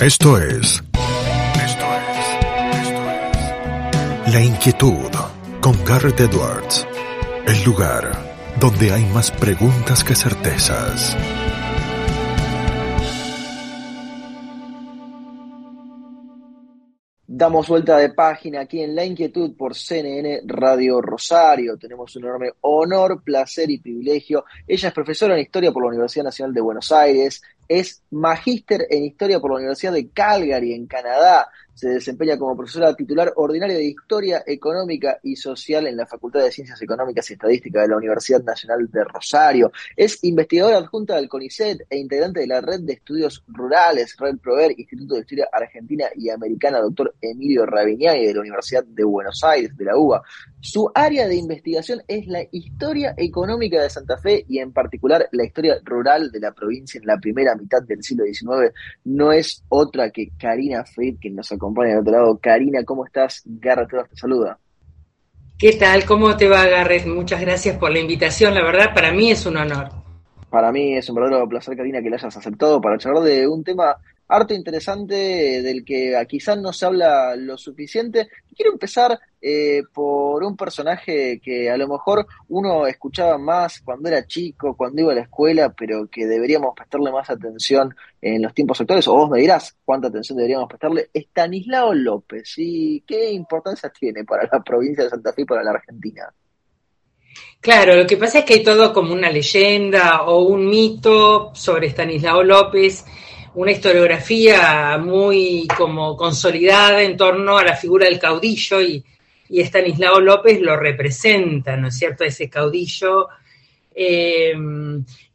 Esto es. Esto es. Esto es. La inquietud con Garrett Edwards. El lugar donde hay más preguntas que certezas. Damos vuelta de página aquí en La Inquietud por CNN Radio Rosario. Tenemos un enorme honor, placer y privilegio. Ella es profesora en Historia por la Universidad Nacional de Buenos Aires, es magíster en Historia por la Universidad de Calgary, en Canadá. Se desempeña como profesora titular ordinaria de Historia Económica y Social en la Facultad de Ciencias Económicas y Estadística de la Universidad Nacional de Rosario. Es investigadora adjunta del CONICET e integrante de la Red de Estudios Rurales, Red Prover, Instituto de Historia Argentina y Americana, doctor Emilio Ravignani de la Universidad de Buenos Aires, de la UBA. Su área de investigación es la historia económica de Santa Fe y en particular la historia rural de la provincia en la primera mitad del siglo XIX. No es otra que Karina Fried, quien nos acompaña al otro lado. Karina, ¿cómo estás? Garrett te saluda. ¿Qué tal? ¿Cómo te va, Garrett? Muchas gracias por la invitación. La verdad, para mí es un honor. Para mí es un verdadero placer, Karina, que la hayas aceptado para charlar de un tema harto interesante del que quizás no se habla lo suficiente. Quiero empezar eh, por un personaje que a lo mejor uno escuchaba más cuando era chico, cuando iba a la escuela, pero que deberíamos prestarle más atención en los tiempos actuales, o vos me dirás cuánta atención deberíamos prestarle, Estanislao López. ¿Y qué importancia tiene para la provincia de Santa Fe y para la Argentina? Claro, lo que pasa es que hay todo como una leyenda o un mito sobre Estanislao López una historiografía muy como consolidada en torno a la figura del caudillo y, y Estanislao López lo representa, ¿no es cierto?, ese caudillo eh,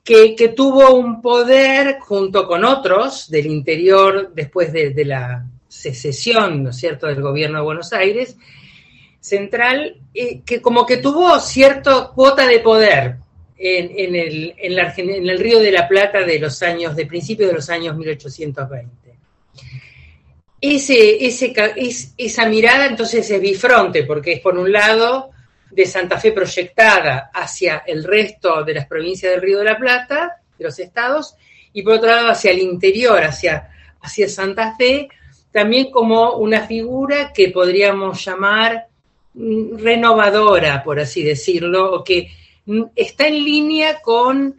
que, tuvo un poder junto con otros del interior después de, la secesión, ¿no es cierto?, del gobierno de Buenos Aires central, eh, que como que tuvo cierta cuota de poder, en, el, en, el, Río de la Plata de los años, de principios de los años 1820. Ese, ese, esa mirada entonces es bifronte, porque es por un lado de Santa Fe proyectada hacia el resto de las provincias del Río de la Plata, de los estados, y por otro lado hacia el interior, hacia, hacia Santa Fe, también como una figura que podríamos llamar mm, renovadora, por así decirlo, o que está en línea con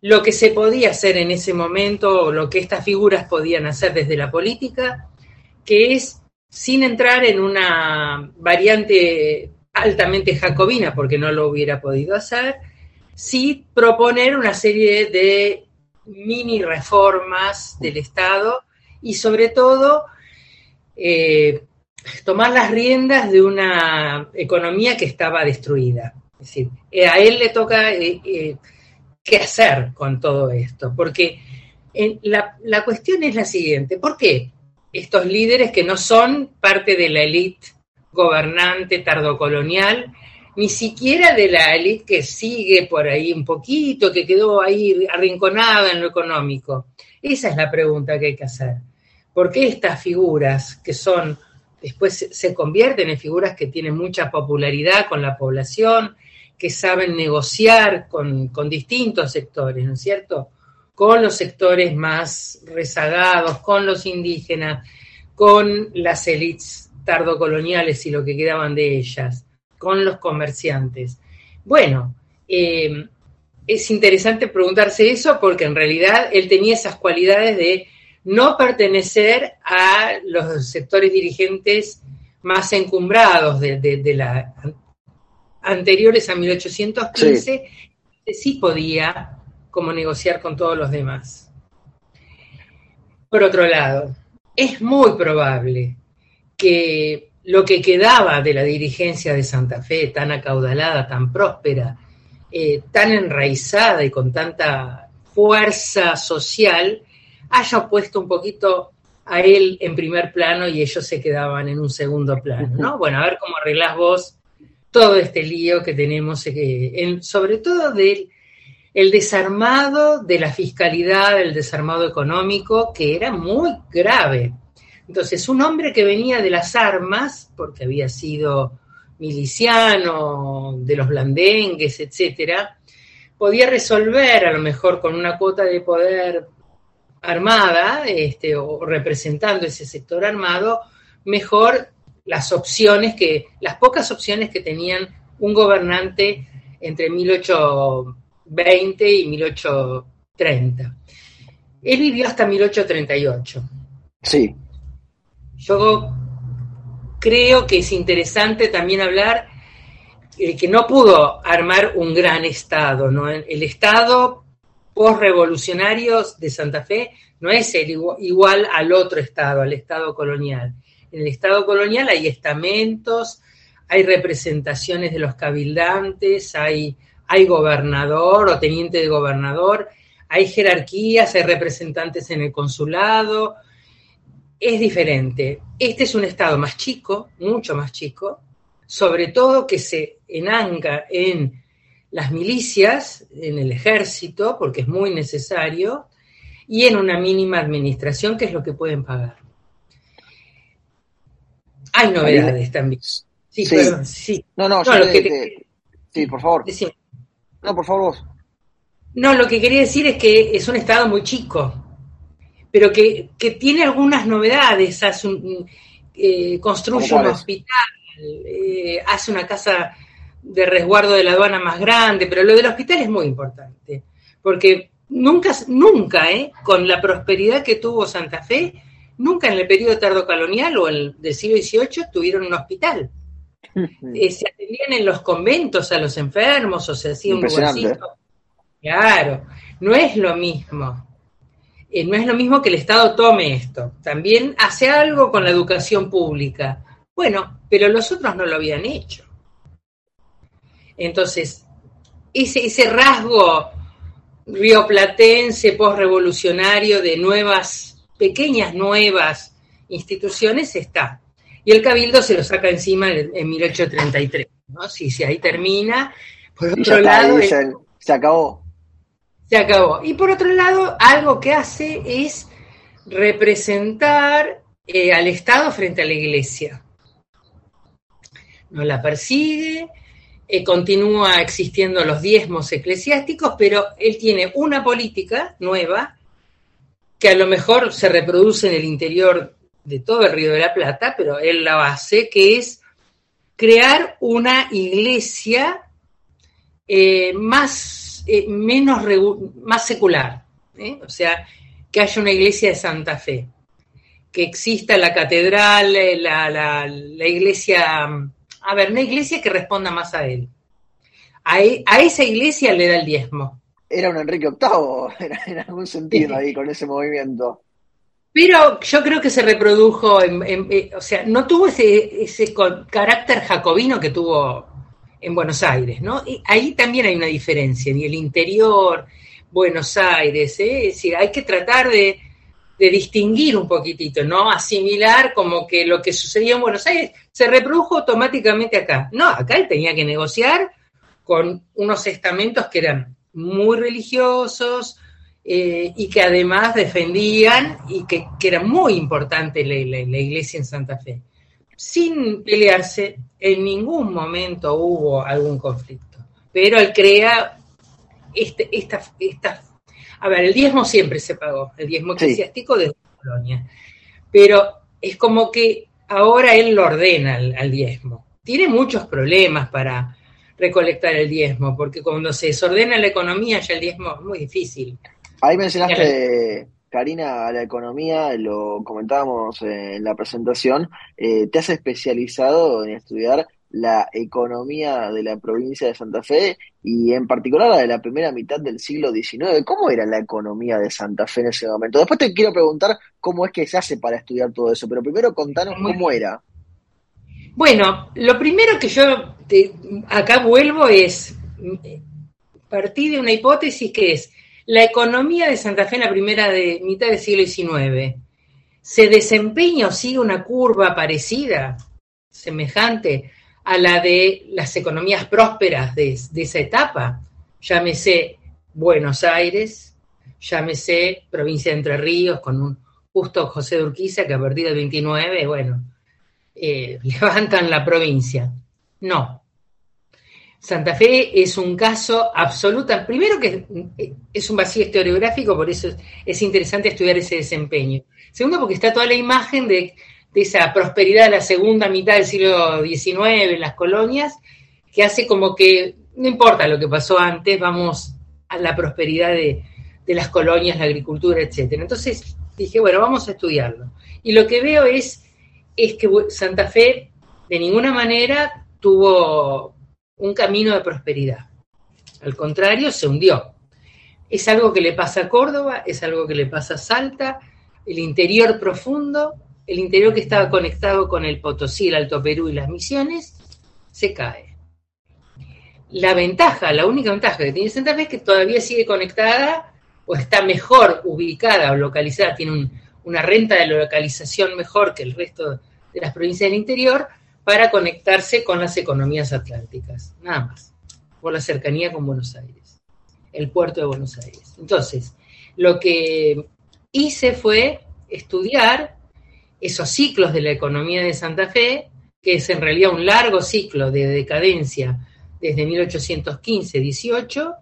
lo que se podía hacer en ese momento lo que estas figuras podían hacer desde la política, que es, sin entrar en una variante altamente jacobina, porque no lo hubiera podido hacer, sí proponer una serie de mini reformas del Estado y sobre todo eh, tomar las riendas de una economía que estaba destruida. Es decir, eh, a él le toca eh, eh, qué hacer con todo esto, porque la, la, cuestión es la siguiente, ¿por qué estos líderes que no son parte de la élite gobernante tardocolonial, ni siquiera de la élite que sigue por ahí un poquito, que quedó ahí arrinconada en lo económico? Esa es la pregunta que hay que hacer. ¿Por qué estas figuras que son después se convierten en figuras que tienen mucha popularidad con la población, que saben negociar con, distintos sectores, ¿no es cierto? Con los sectores más rezagados, con los indígenas, con las élites tardocoloniales y lo que quedaban de ellas, con los comerciantes. Bueno, eh, es interesante preguntarse eso porque en realidad él tenía esas cualidades de no pertenecer a los sectores dirigentes más encumbrados de, de la anteriores a 1815, sí. podía como negociar con todos los demás. Por otro lado, es muy probable que lo que quedaba de la dirigencia de Santa Fe, tan acaudalada, tan próspera, eh, tan enraizada y con tanta fuerza social, haya puesto un poquito a él en primer plano y ellos se quedaban en un segundo plano, ¿no? Bueno, a ver cómo arreglás vos todo este lío que tenemos, eh, sobre todo del el desarmado de la fiscalidad, el desarmado económico, que era muy grave. Entonces, un hombre que venía de las armas, porque había sido miliciano, de los blandengues, etcétera, podía resolver a lo mejor con una cuota de poder armada este, o representando ese sector armado, mejor las opciones que, las pocas opciones que tenían un gobernante entre 1820 y 1830. Él vivió hasta 1838. Sí. Yo creo que es interesante también hablar de que no pudo armar un gran Estado, ¿no? El Estado post-revolucionario de Santa Fe no es el igual al otro Estado, al Estado colonial. En el Estado colonial hay estamentos, hay representaciones de los cabildantes, hay, gobernador o teniente de gobernador, hay jerarquías, hay representantes en el consulado, es diferente. Este es un Estado más chico, mucho más chico, sobre todo que se enanca en las milicias, en el ejército, porque es muy necesario, y en una mínima administración, que es lo que pueden pagar. Hay novedades también. Sí, Perdón, sí. No, no, yo sí, por favor. No, por favor vos. No, lo que quería decir es que es un estado muy chico, pero que, tiene algunas novedades. Hace un, eh, construye un hospital, eh, hace una casa de resguardo de la aduana más grande, pero lo del hospital es muy importante, porque nunca, nunca, eh, con la prosperidad que tuvo Santa Fe, nunca en el periodo tardocalonial o el del siglo XVIII tuvieron un hospital. Eh, se atendían en los conventos a los enfermos o se hacía un lugarcito. Claro, no es lo mismo. Eh, no es lo mismo que el Estado tome esto. También hace algo con la educación pública. Bueno, pero los otros no lo habían hecho. Entonces, ese, ese rasgo rioplatense, postrevolucionario de nuevas, pequeñas nuevas instituciones está. Y el cabildo se lo saca encima en, 1833, ¿no? Si, si ahí termina. Por otro lado... se, acabó. Se acabó. Y por otro lado, algo que hace es representar eh, al Estado frente a la Iglesia. No la persigue, eh, continúa existiendo los diezmos eclesiásticos, pero él tiene una política nueva que a lo mejor se reproduce en el interior de todo el Río de la Plata, pero él la base, que es crear una iglesia eh, más, eh, menos, más secular, o sea, que haya una iglesia de Santa Fe, que exista la catedral, la, la iglesia a ver, una iglesia que responda más a él. A, e, esa iglesia le da el diezmo. Era un Enrique VIII, en algún sentido ahí, con ese movimiento. Pero yo creo que se reprodujo, eh, o sea, no tuvo ese, ese carácter jacobino que tuvo en Buenos Aires, ¿no? Y ahí también hay una diferencia, en el interior, Buenos Aires, ¿eh? es decir, hay que tratar de, de distinguir un poquitito, ¿no? Asimilar como que lo que sucedía en Buenos Aires se reprodujo automáticamente acá. No, acá él tenía que negociar con unos estamentos que eran muy religiosos eh, y que además defendían y que, era muy importante la, iglesia en Santa Fe. Sin pelearse, en ningún momento hubo algún conflicto, pero él crea este, esta, esta a ver, el diezmo siempre se pagó, el diezmo eclesiástico desde Colonia, pero es como que ahora él lo ordena al, diezmo. Tiene muchos problemas para recolectar el diezmo, porque cuando se desordena la economía ya el diezmo es muy difícil. Ahí mencionaste, Karina, la economía, lo comentábamos en la presentación, eh, te has especializado en estudiar la economía de la provincia de Santa Fe y en particular la de la primera mitad del siglo XIX. ¿Cómo era la economía de Santa Fe en ese momento? Después te quiero preguntar cómo es que se hace para estudiar todo eso, pero primero contanos cómo era. Bueno, lo primero que yo acá vuelvo es partir de una hipótesis que es la economía de Santa Fe en la primera de, mitad del siglo XIX. ¿Se desempeña o sigue una curva parecida, semejante a la de las economías prósperas de, esa etapa. Llámese Buenos Aires, llámese provincia de Entre Ríos, con un justo José de Urquiza que a partir del 29, bueno, eh, levantan la provincia. No. Santa Fe es un caso absoluta, primero que es un vacío historiográfico, por eso es, interesante estudiar ese desempeño. Segundo, porque está toda la imagen de, esa prosperidad de la segunda mitad del siglo XIX en las colonias, que hace como que no importa lo que pasó antes, vamos a la prosperidad de, de las colonias, la agricultura, etcétera. Entonces dije, bueno, vamos a estudiarlo. Y lo que veo es, es que Santa Fe de ninguna manera tuvo un camino de prosperidad. Al contrario, se hundió. Es algo que le pasa a Córdoba, es algo que le pasa a Salta, el interior profundo, el interior que estaba conectado con el Potosí, el Alto Perú y las Misiones, se cae. La ventaja, la única ventaja que tiene Santa Fe es que todavía sigue conectada o está mejor ubicada o localizada, tiene una renta de localización mejor que el resto de las provincias del interior, para conectarse con las economías atlánticas, nada más, por la cercanía con Buenos Aires, el puerto de Buenos Aires. Entonces, lo que hice fue estudiar esos ciclos de la economía de Santa Fe, que es en realidad un largo ciclo de decadencia desde 1815-18,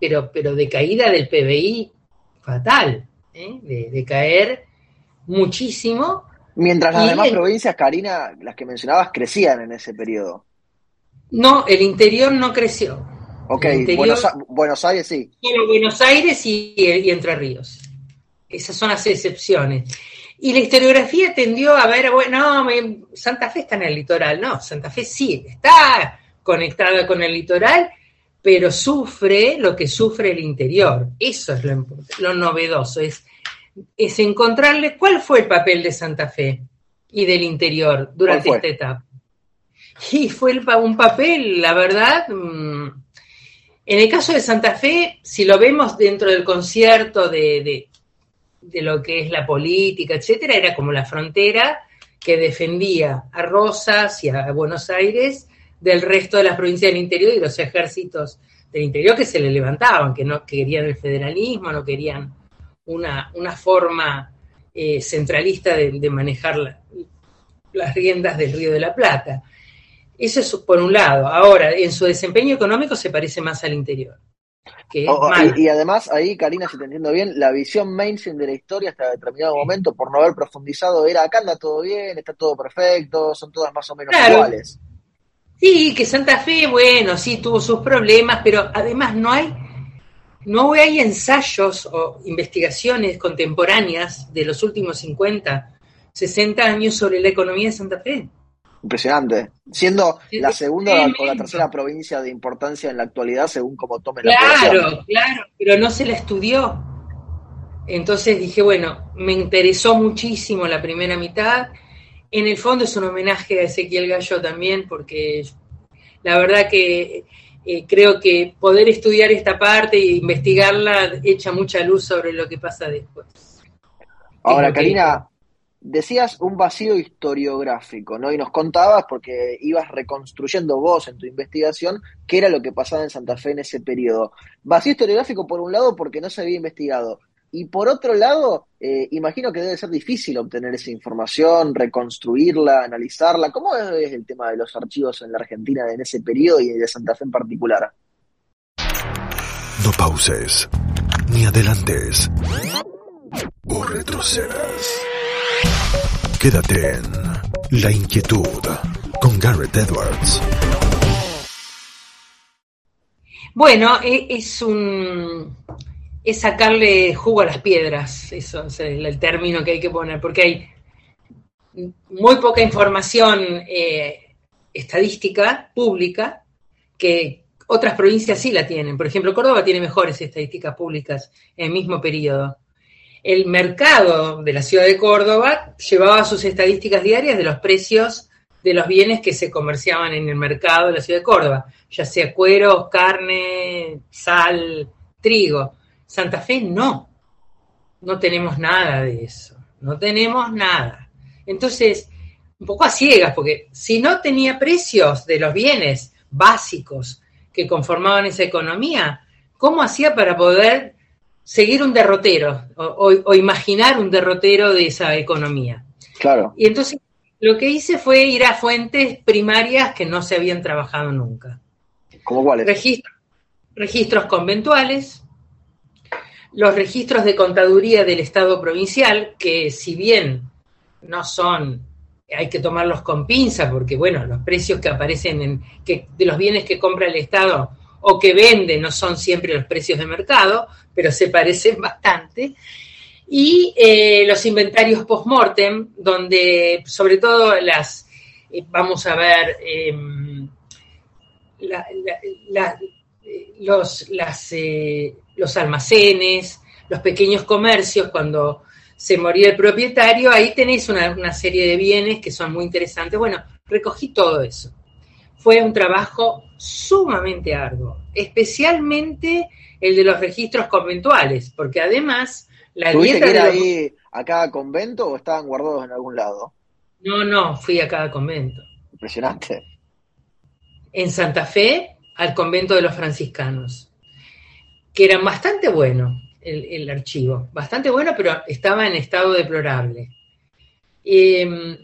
pero, pero de caída del PBI fatal, ¿eh? de caer muchísimo Mientras las demás provincias, Karina, las que mencionabas, crecían en ese periodo. No, el interior no creció. Ok, Buenos, Aires sí. Buenos Aires y, Entre Ríos. Esas son las excepciones. Y la historiografía tendió a ver, bueno, Santa Fe está en el litoral. No, Santa Fe sí, está conectada con el litoral, pero sufre lo que sufre el interior. Eso es lo, lo novedoso, es es encontrarle cuál fue el papel de Santa Fe y del interior durante esta etapa. Y fue un papel, la verdad, mm, en el caso de Santa Fe, si lo vemos dentro del concierto de, de, lo que es la política, etcétera, era como la frontera que defendía a Rosas y a Buenos Aires del resto de las provincias del interior y los ejércitos del interior que se le levantaban, que no querían el federalismo, no querían una, una forma eh, centralista de, manejar las riendas del Río de la Plata. Eso es por un lado. Ahora, en su desempeño económico se parece más al interior. Oh, y, además, ahí, Karina, si te entiendo bien, la visión mainstream de la historia hasta determinado momento, por no haber profundizado, era acá anda todo bien, está todo perfecto, son todas más o menos iguales. Sí, que Santa Fe, bueno, sí tuvo sus problemas, pero además no hay no hay ensayos o investigaciones contemporáneas de los últimos 50, 60 años sobre la economía de Santa Fe. Impresionante. Siendo la segunda o la tercera provincia de importancia en la actualidad, según como tome la Claro, claro, pero no se la estudió. Entonces dije, bueno, me interesó muchísimo la primera mitad. En el fondo es un homenaje a Ezequiel Gallo también, porque la verdad que eh, creo que poder estudiar esta parte e investigarla echa mucha luz sobre lo que pasa después. Ahora, Karina, decías un vacío historiográfico, ¿no? Y nos contabas, porque ibas reconstruyendo vos en tu investigación, qué era lo que pasaba en Santa Fe en ese periodo. Vacío historiográfico, por un lado, porque no se había investigado. Y por otro lado, eh, imagino que debe ser difícil obtener esa información, reconstruirla, analizarla. ¿Cómo es el tema de los archivos en la Argentina en ese periodo y de Santa Fe en particular? No pauses, ni adelantes, o retrocedas. Quédate en La Inquietud con Garrett Edwards. Bueno, e, es un es sacarle jugo a las piedras, eso es el, término que hay que poner, porque hay muy poca información eh, estadística pública que otras provincias sí la tienen. Por ejemplo, Córdoba tiene mejores estadísticas públicas en el mismo periodo. El mercado de la ciudad de Córdoba llevaba sus estadísticas diarias de los precios de los bienes que se comerciaban en el mercado de la ciudad de Córdoba, ya sea cueros, carne, sal, trigo. Santa Fe no, no tenemos nada de eso, no tenemos nada. Entonces, un poco a ciegas, porque si no tenía precios de los bienes básicos que conformaban esa economía, ¿cómo hacía para poder seguir un derrotero o, imaginar un derrotero de esa economía? Claro. Y entonces lo que hice fue ir a fuentes primarias que no se habían trabajado nunca. ¿Cómo cuáles? registros conventuales, los registros de contaduría del Estado provincial, que si bien no son, hay que tomarlos con pinza, porque bueno, los precios que aparecen en, que, de los bienes que compra el Estado o que vende no son siempre los precios de mercado, pero se parecen bastante. Y eh, los inventarios post-mortem, donde sobre todo las, eh, vamos a ver, em, los, las, eh, los almacenes, los pequeños comercios, cuando se moría el propietario, ahí tenéis una, serie de bienes que son muy interesantes. Bueno, recogí todo eso. Fue un trabajo sumamente arduo, especialmente el de los registros conventuales, porque además la dieta que ir ahí a cada convento o estaban guardados en algún lado? No, no, fui a cada convento. Impresionante. En Santa Fe, al convento de los franciscanos, que eran bastante buenos el, archivo, bastante bueno, pero estaba en estado deplorable. Em,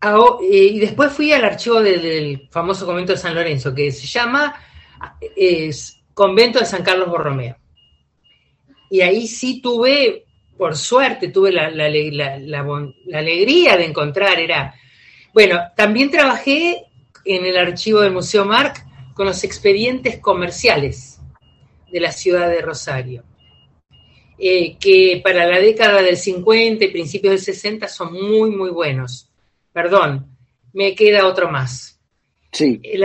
eh, y después fui al archivo del, famoso convento de San Lorenzo, que se llama Convento de San Carlos Borromeo. Y ahí sí tuve, por suerte, tuve la, la, la alegría de encontrar, era, bueno, también trabajé en el archivo del Museo Marc con los expedientes comerciales de la ciudad de Rosario. Eh, que para la década del 50 y principios del 60 son muy, muy buenos. Perdón, me queda otro más. Sí. El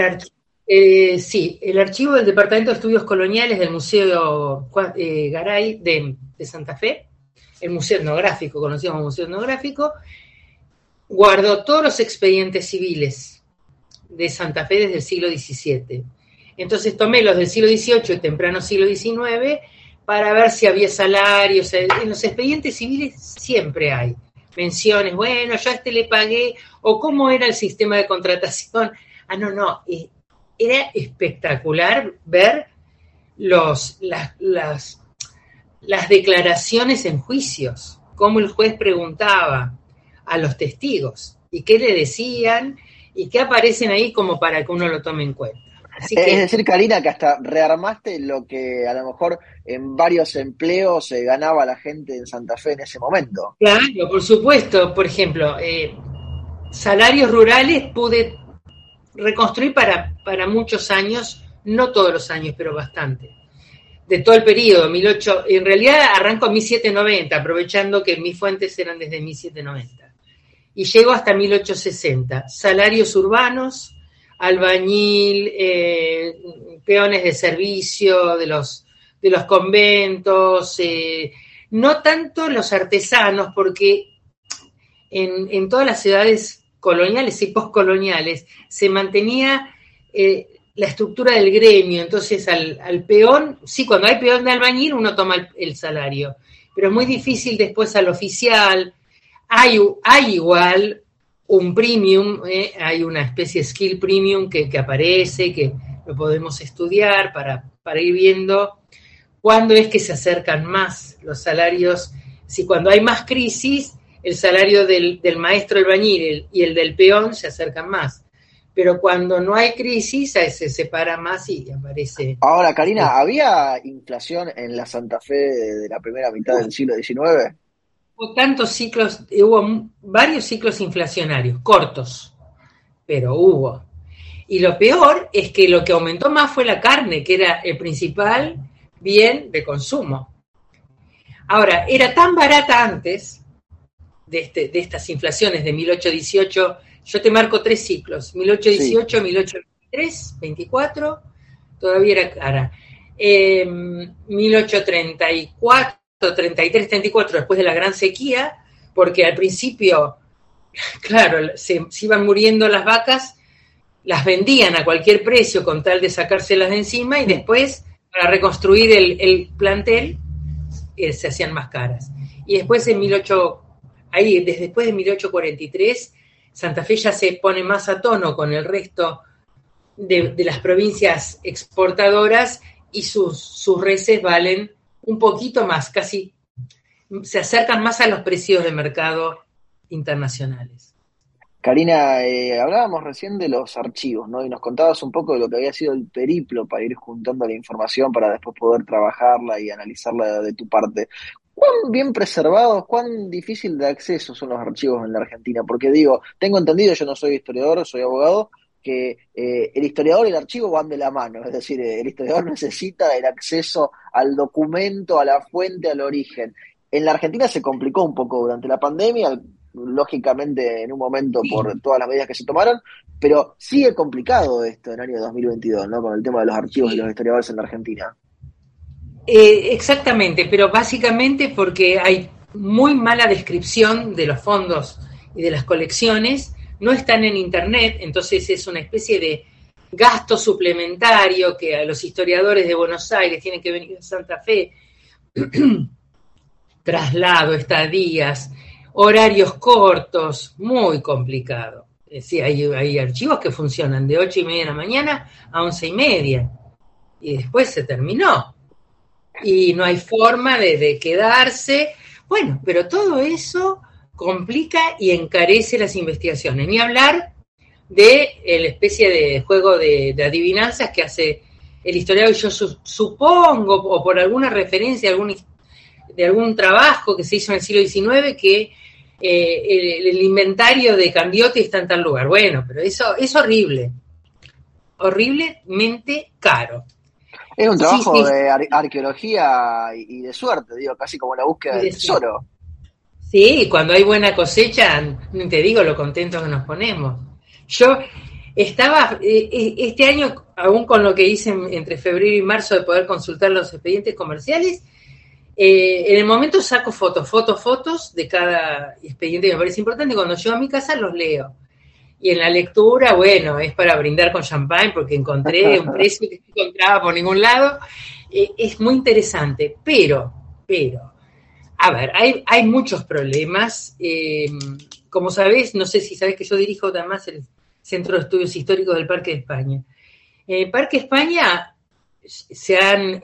eh, sí, el archivo del Departamento de Estudios Coloniales del Museo eh, Garay de, de, Santa Fe, el Museo Etnográfico, conocido como Museo Etnográfico, guardó todos los expedientes civiles de Santa Fe desde el siglo XVII. Entonces tomé los del siglo XVIII y temprano siglo XIX para ver si había salarios. En los expedientes civiles siempre hay menciones, bueno, yo a este le pagué, o cómo era el sistema de contratación. Ah, no, no, eh, era espectacular ver los, las, las declaraciones en juicios, cómo el juez preguntaba a los testigos y qué le decían y qué aparecen ahí como para que uno lo tome en cuenta es decir, Karina, que hasta rearmaste lo que a lo mejor en varios empleos se ganaba la gente en Santa Fe en ese momento. Claro, por supuesto. Por ejemplo, eh, salarios rurales pude reconstruir para, para muchos años, no todos los años, pero bastante. De todo el periodo, 18, en realidad arranco en 1790, aprovechando que mis fuentes eran desde 1790. Y llego hasta 1860. Salarios urbanos, albañil, eh, peones de servicio de los, de los conventos, eh, no tanto los artesanos, porque en, todas las ciudades coloniales y postcoloniales se mantenía eh, la estructura del gremio, entonces al, peón, sí, cuando hay peón de albañil uno toma el, el salario, pero es muy difícil después al oficial, hay, hay igual un premium, eh, hay una especie de skill premium que, aparece, que lo podemos estudiar para, para, ir viendo cuándo es que se acercan más los salarios, si cuando hay más crisis, el salario del, maestro albañil y el del peón se acercan más. Pero cuando no hay crisis, se separa más y aparece. Ahora, Karina, ¿había inflación en la Santa Fe de la primera mitad del siglo XIX? Hubo tantos ciclos, hubo varios ciclos inflacionarios, cortos, pero hubo. Y lo peor es que lo que aumentó más fue la carne, que era el principal bien de consumo. Ahora, era tan barata antes de, este, de estas inflaciones de 1818, yo te marco tres ciclos, 1818, 1823, 24, todavía era cara. Eh, 1834, 33, 34, después de la gran sequía, porque al principio, claro, se, iban muriendo las vacas, las vendían a cualquier precio con tal de sacárselas de encima y después, para reconstruir el, plantel, eh, se hacían más caras. Y después en 18, ahí, desde después de 1843, Santa Fe ya se pone más a tono con el resto de, las provincias exportadoras y sus, sus reses valen un poquito más, casi se acercan más a los precios de mercado internacionales. Karina, eh, hablábamos recién de los archivos, ¿no? Y nos contabas un poco de lo que había sido el periplo para ir juntando la información para después poder trabajarla y analizarla de tu parte. ¿Cuán bien preservados, cuán difícil de acceso son los archivos en la Argentina? Porque digo, tengo entendido, yo no soy historiador, soy abogado, que eh, el historiador y el archivo van de la mano, es decir, el historiador necesita el acceso al documento, a la fuente, al origen. En la Argentina se complicó un poco durante la pandemia, lógicamente en un momento por todas las medidas que se tomaron, pero sigue complicado esto en el año 2022, ¿no? Con el tema de los archivos y los historiadores en la Argentina. Eh, exactamente, pero básicamente porque hay muy mala descripción de los fondos y de las colecciones, no están en Internet, entonces es una especie de gasto suplementario que a los historiadores de Buenos Aires tienen que venir a Santa Fe, traslado, estadías, horarios cortos, muy complicado. Es decir, hay, archivos que funcionan de ocho y media de la mañana a once y media y después se terminó. Y no hay forma de, quedarse. Bueno, pero todo eso complica y encarece las investigaciones. Ni hablar de la especie de juego de, adivinanzas que hace el historiador. Yo supongo, o por alguna referencia algún, de algún trabajo que se hizo en el siglo XIX, que eh, el, inventario de Cambiotti está en tal lugar. Bueno, pero eso es horrible, horriblemente caro. Es un trabajo de arqueología y de suerte, digo, casi como la búsqueda del tesoro. Sí, cuando hay buena cosecha, te digo lo contentos que nos ponemos. Yo estaba, eh, eh, este año, aún con lo que hice entre febrero y marzo de poder consultar los expedientes comerciales, eh, en el momento saco fotos, fotos, fotos de cada expediente que me parece importante. Cuando llego a mi casa los leo. Y en la lectura, bueno, es para brindar con champagne porque encontré un precio que no encontraba por ningún lado. Eh, es muy interesante, pero, pero, a ver, hay, hay muchos problemas. Eh, como sabés, no sé si sabés que yo dirijo además el Centro de Estudios Históricos del Parque de España. En el Parque España se han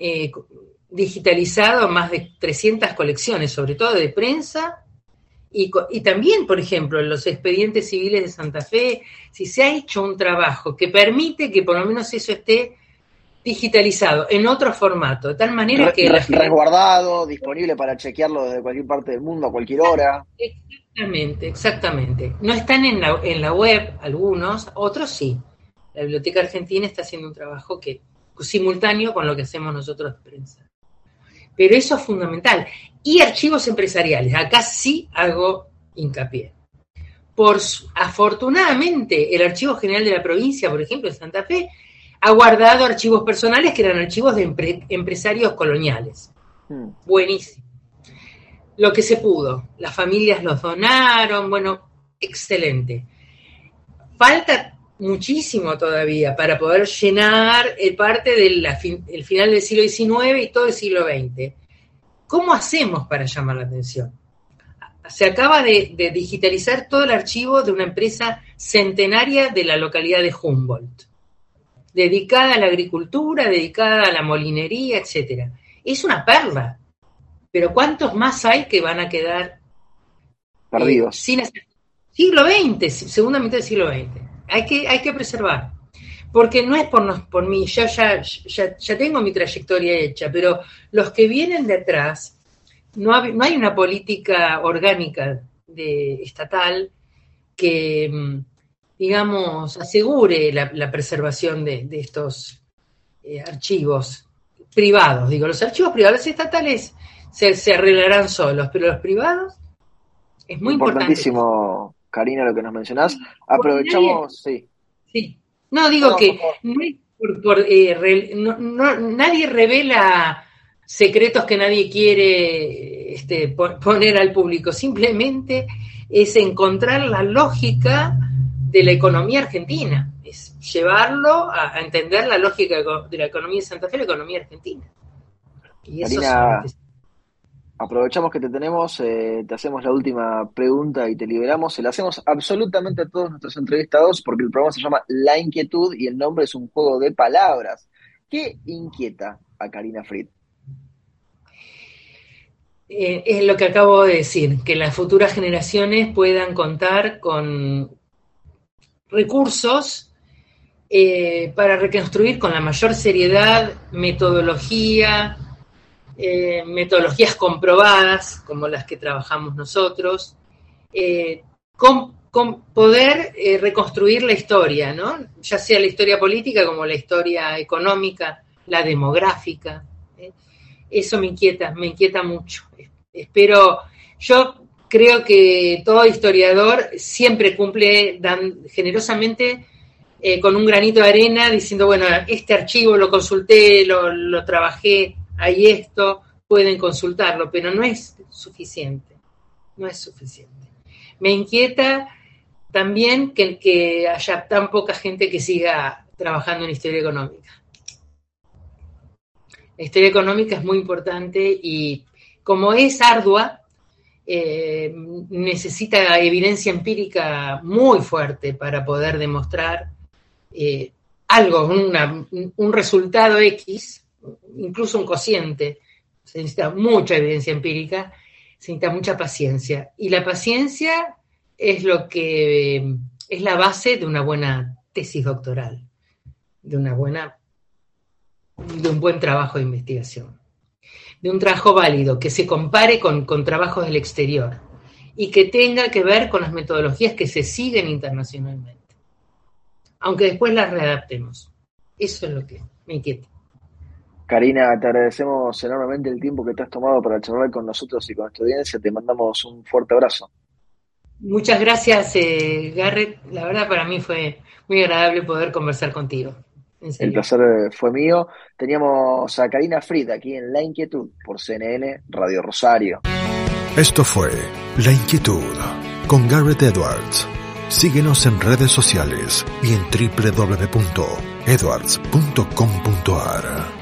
digitalizado más de 300 colecciones, sobre todo de prensa, y, y, también, por ejemplo, en los expedientes civiles de Santa Fe, si se ha hecho un trabajo que permite que por lo menos eso esté digitalizado en otro formato, de tal manera que... resguardado, disponible para chequearlo desde cualquier parte del mundo, a cualquier hora. Exactamente, exactamente. No están en la, en la web algunos, otros sí. La Biblioteca Argentina está haciendo un trabajo que simultáneo con lo que hacemos nosotros de prensa pero eso es fundamental. Y archivos empresariales, acá sí hago hincapié. Por, afortunadamente, el Archivo General de la provincia, por ejemplo, de Santa Fe, ha guardado archivos personales que eran archivos de empresarios coloniales. Hmm. Buenísimo. Lo que se pudo. Las familias los donaron, bueno, excelente. Falta muchísimo todavía para poder llenar el parte del final del siglo XIX y todo el siglo XX. ¿Cómo hacemos para llamar la atención? Se acaba de, digitalizar todo el archivo de una empresa centenaria de la localidad de Humboldt, dedicada a la agricultura, dedicada a la molinería, etc. Es una perla, pero ¿cuántos más hay que van a quedar perdidos? Eh, sin siglo XX, segunda mitad del siglo XX hay que, hay que preservar. Porque no es por, por mí, yo ya, ya, tengo mi trayectoria hecha, pero los que vienen detrás, no, no hay una política orgánica de, estatal que, mm, digamos, asegure la, preservación de, estos eh, archivos privados. Digo, los archivos privados estatales se, se arreglarán solos, pero los privados es muy importantísimo Karina, lo que nos mencionás. Aprovechamos, sí. Sí. No, digo que eh, nadie revela secretos que nadie quiere este, poner al público. Simplemente es encontrar la lógica de la economía argentina. Es llevarlo a, entender la lógica de la economía de Santa Fe, la economía argentina. Y eso Karina, aprovechamos que te tenemos, eh, te hacemos la última pregunta y te liberamos. Se la hacemos absolutamente a todos nuestros entrevistados porque el programa se llama La Inquietud y el nombre es un juego de palabras. ¿Qué inquieta a Karina Fried? Eh, es lo que acabo de decir, que las futuras generaciones puedan contar con recursos eh, para reconstruir con la mayor seriedad metodología, eh, metodologías comprobadas, como las que trabajamos nosotros, eh, con, poder reconstruir la historia, ¿no? ya sea la historia política como la historia económica, la demográfica. Eso me inquieta, me inquieta mucho. Espero, yo creo que todo historiador siempre cumple generosamente eh, con un granito de arena diciendo, bueno, este archivo lo consulté, lo, trabajé, hay esto, pueden consultarlo, pero no es suficiente, no es suficiente. Me inquieta también que, que haya tan poca gente que siga trabajando en historia económica. La historia económica es muy importante y como es ardua, eh, necesita evidencia empírica muy fuerte para poder demostrar eh, algo, un resultado X, incluso un cociente. Se necesita mucha evidencia empírica, se necesita mucha paciencia. Y la paciencia es lo que es la base de una buena tesis doctoral, de una buena de un buen trabajo de investigación de un trabajo válido, que se compare con, trabajos del exterior y que tenga que ver con las metodologías que se siguen internacionalmente, aunque después las readaptemos. Eso es lo que me inquieta. Karina, te agradecemos enormemente el tiempo que te has tomado para charlar con nosotros y con nuestra audiencia. Te mandamos un fuerte abrazo. Muchas gracias, eh, Garrett. La verdad para mí fue muy agradable poder conversar contigo. El placer eh, fue mío. Teníamos a Karina Fried aquí en La Inquietud por CNN Radio Rosario. Esto fue La Inquietud con Garrett Edwards. Síguenos en redes sociales y en www.edwards.com.ar.